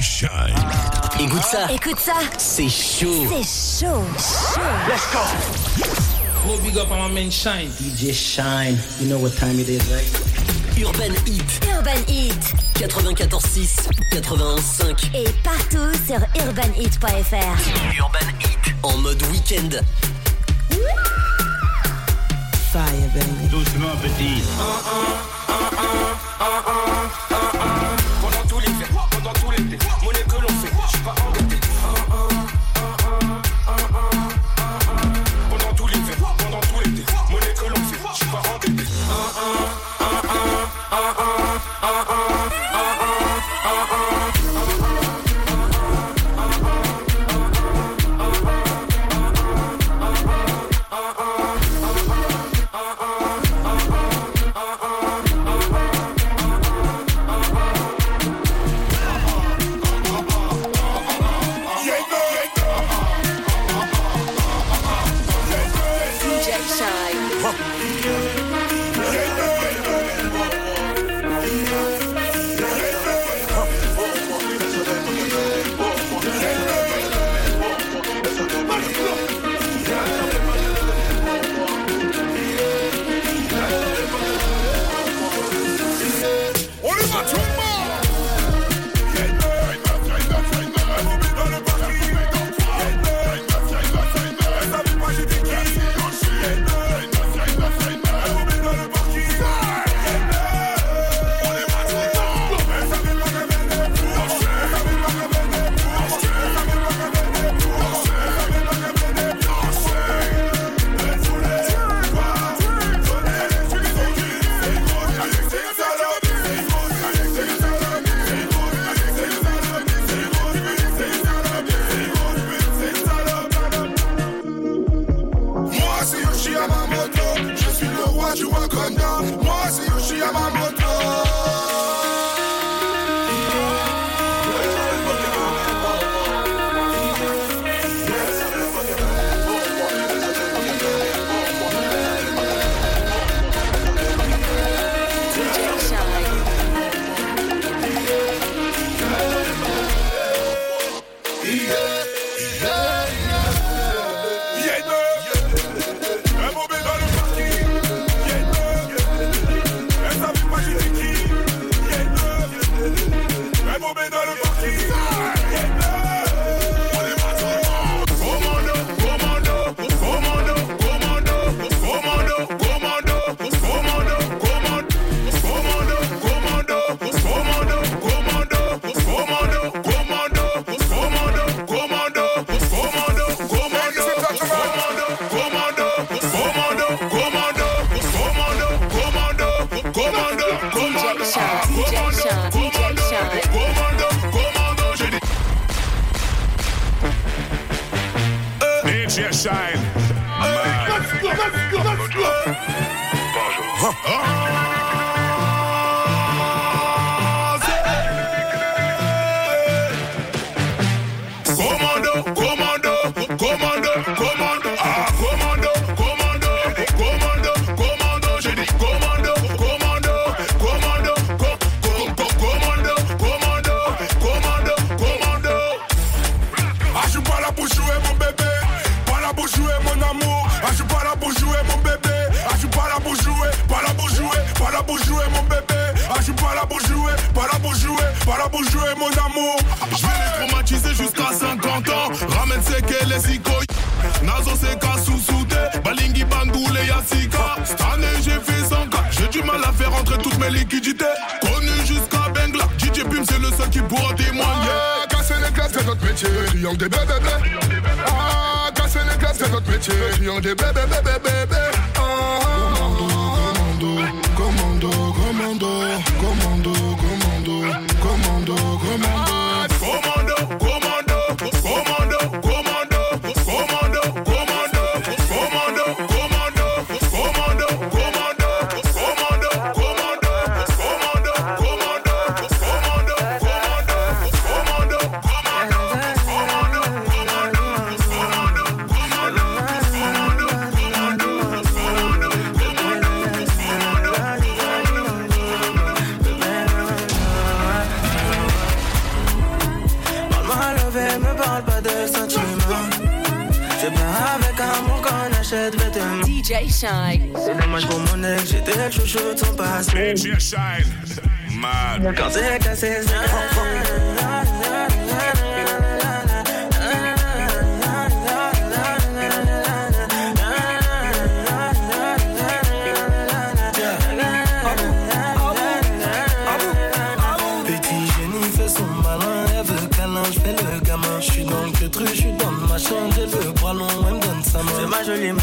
Shine. Écoute ça. Écoute ça. C'est chaud. C'est chaud. chaud. Let's go. Big up on my man Shine. DJ Shine. You know what time it is, right? Urban Heat. Urban Heat. 94.6, 91.5. Et partout sur urbanheat.fr. Urban Heat. En mode week-end. Fire, baby. Doucement, petit. Uh -uh, uh uh, uh. je suis le roi du Wakanda. Moi, c'est Yoshi à ma moto. des bébés, bébés. Ah, casser les c'est notre métier. Des bébés, bébés. Ah, ah, ah, commando, commando, commando, commando, commando, commando, commando. mauvais me parle pas de sentiments. C'est bien avec amour qu'on achète vêtements. DJ Shine. C'est dommage pour mon ex, j'étais le chouchou de son passé. DJ Shine. Mad. Quand c'est cassé, c'est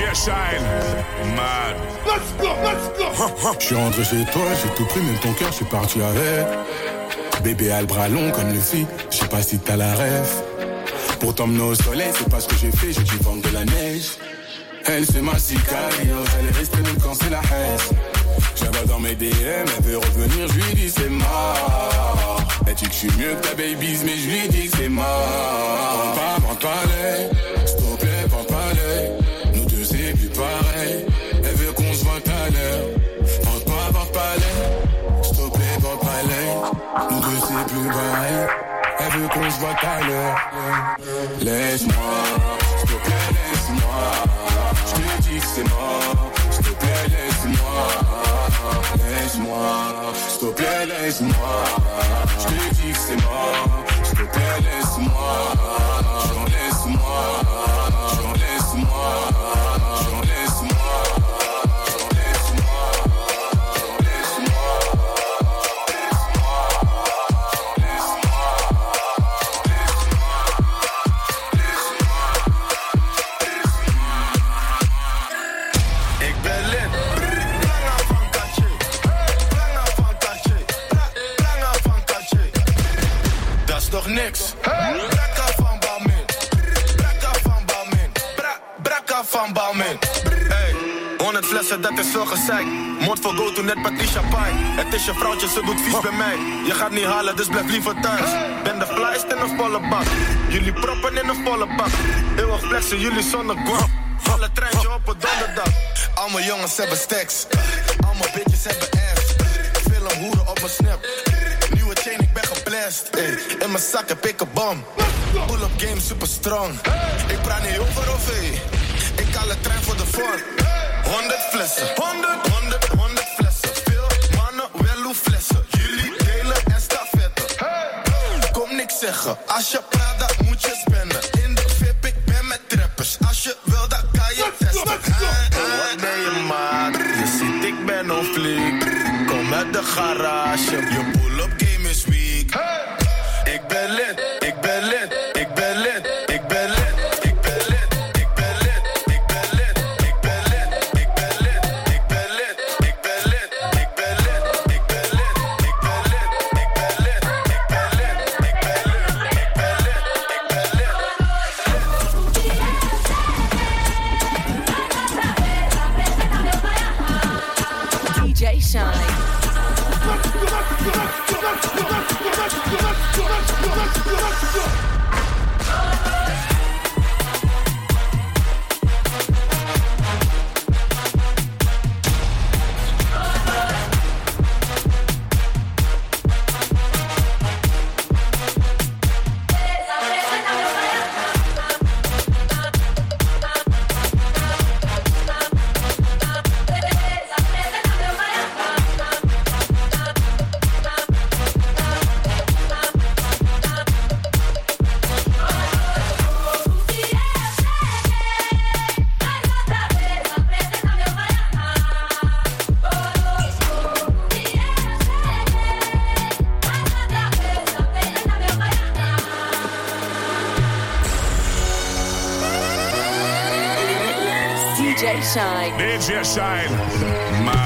DJ Shine. Mad. Je suis rentré chez toi, j'ai tout pris, même ton cœur, je suis parti avec. Bébé a le bras long comme le fit, je sais pas si t'as la rêve. Pour t'emmener au soleil, c'est pas ce que j'ai fait, j'ai dû vendre de la neige. Elle, c'est ma sicario, elle est restée même quand c'est la haine. Vois dans mes DM, elle veut revenir, je lui dis c'est mort. Elle dit que je suis mieux que ta babies, mais je lui dis que c'est mort. Pas, prends pas deux, c'est plus pareil. Elle veut qu'on se voit à l'heure. Laisse-moi, s'il te plaît, laisse-moi. Je te dis que c'est mort. S'il te plaît, laisse-moi. Laisse-moi, s'il te plaît, laisse-moi. Je te dis que c'est mort. S'il te plaît, laisse-moi. J'en laisse-moi. J'en laisse-moi. Niks? Brakka van Balmin. Brakka van Balmin. Bra Brakka van Balmin. Hey, 100 flessen, dat is veel gezeik. Moord voor go to net Patricia Pai. Het is je vrouwtje, ze doet vies bij mij. Je gaat niet halen, dus blijf liever thuis. Ben de flyest in een volle bak. Jullie proppen in een volle bak. Eeuwig flexen, jullie zonder guap. Volle treintje op een donderdag. Allemaal jongens hebben stacks. Allemaal bitches hebben ass. Film hoeren op mijn snap. Chain, ik ben geblest. In mijn zak heb ik een bom. Pull-up game super strong. Ik praat niet over OV. Ik haal een trein voor de vorm. 100 flessen. 100, 100, 100 flessen. Veel mannen, wel hoe flessen. Jullie delen en stafetten. Kom niks zeggen. Als je praat, Let's go. Shine. DJ Shine. My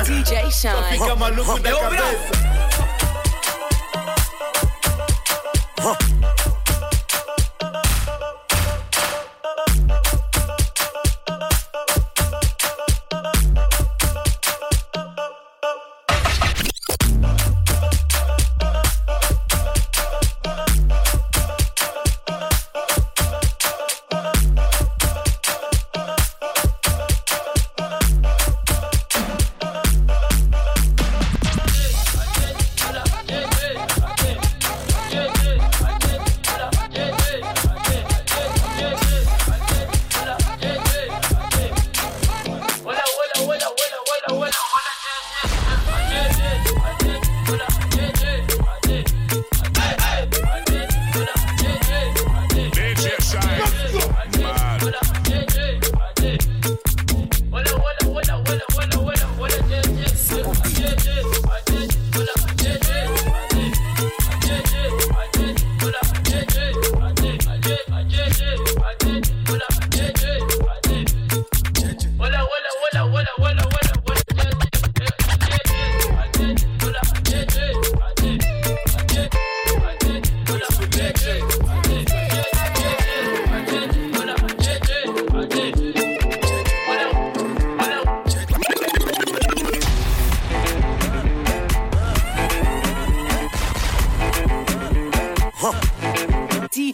DJ Sean. Fica maluco da cabeça.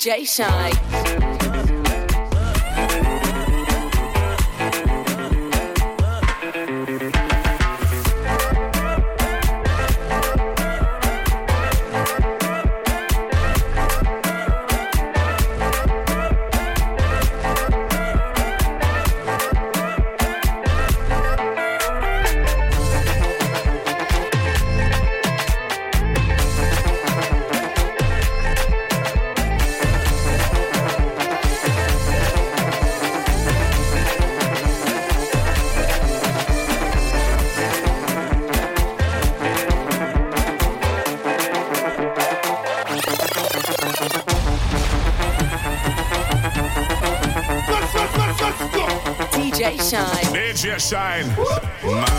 Jay Shine. let your shine.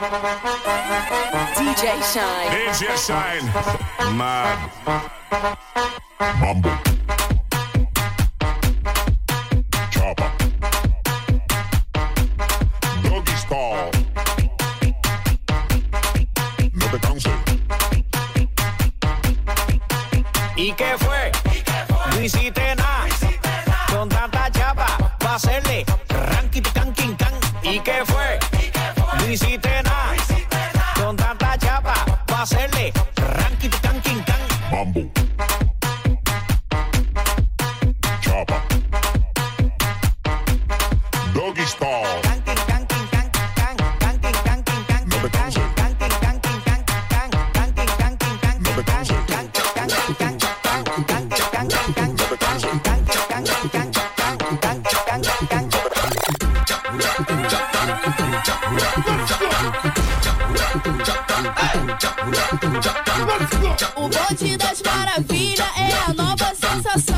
DJ Shine. DJ Shine. Mad. Mambo. Chopper. Doggy style. No te canses. ¿Y qué fue? No hiciste nada. Con tanta chapa, va a hacerle ranking can king can. ¿Y qué fue? No hiciste nada. Hacerle Bonde das maravilhas é a nova sensação.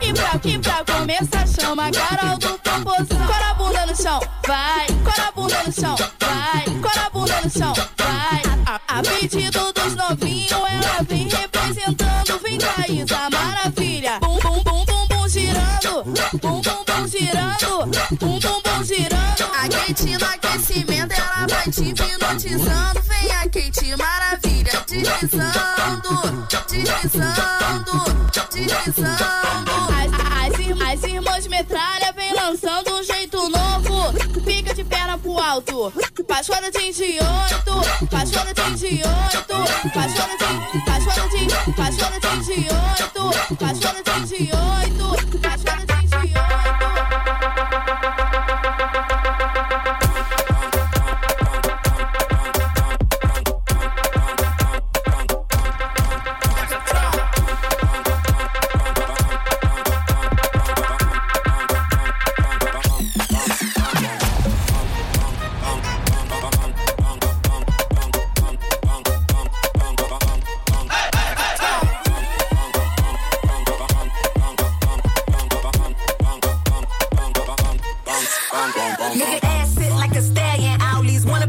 E pra, e pra começar, chama Carol do Popozão. Cora a bunda no chão, vai. Cora a bunda no chão, vai. Cora a bunda no chão, vai. A, a pedido dos novinhos, ela vem representando. Vem Thaisa, maravilha um bumbum girando, um bumbum girando. A quente no aquecimento, ela vai te hipnotizando. Vem a quente maravilha, deslizando, deslizando, deslizando. As, as, as irmãs metralha vem lançando um jeito novo. Fica de perna pro alto, Paixona 38, Paixona 38, Paixona 38, Paixona de Paixona 38, de 38.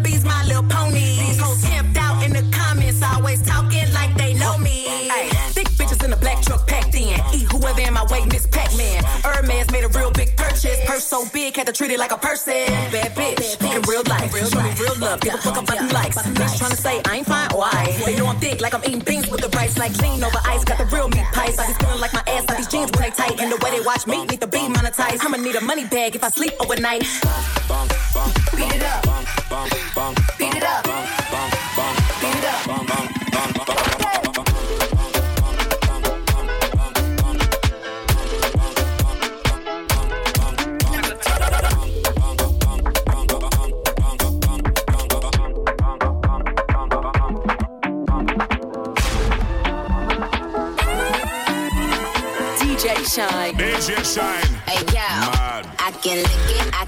All these my little pony. These hoes camped out in the comments, always talking like they know me. Ay, thick bitches in a black truck packed in. Eat whoever in my way, Miss Pac-Man. Hermes made a real big purchase. Purse so big, had to treat it like a person. Bad bitch, in real life. Show me real love, give a fuck about them likes. Bitch tryna say I ain't fine, why? They know I'm thick, like I'm eating beans with the rice. Like lean over ice, got the real meat pies. I be feeling like my ass, like these jeans when they tight. And the way they watch me, need to be monetized. I'ma need a money bag if I sleep overnight. Beat it up. DJ Shine. DJ Shine. Hey yo, Mad. I can lick it, I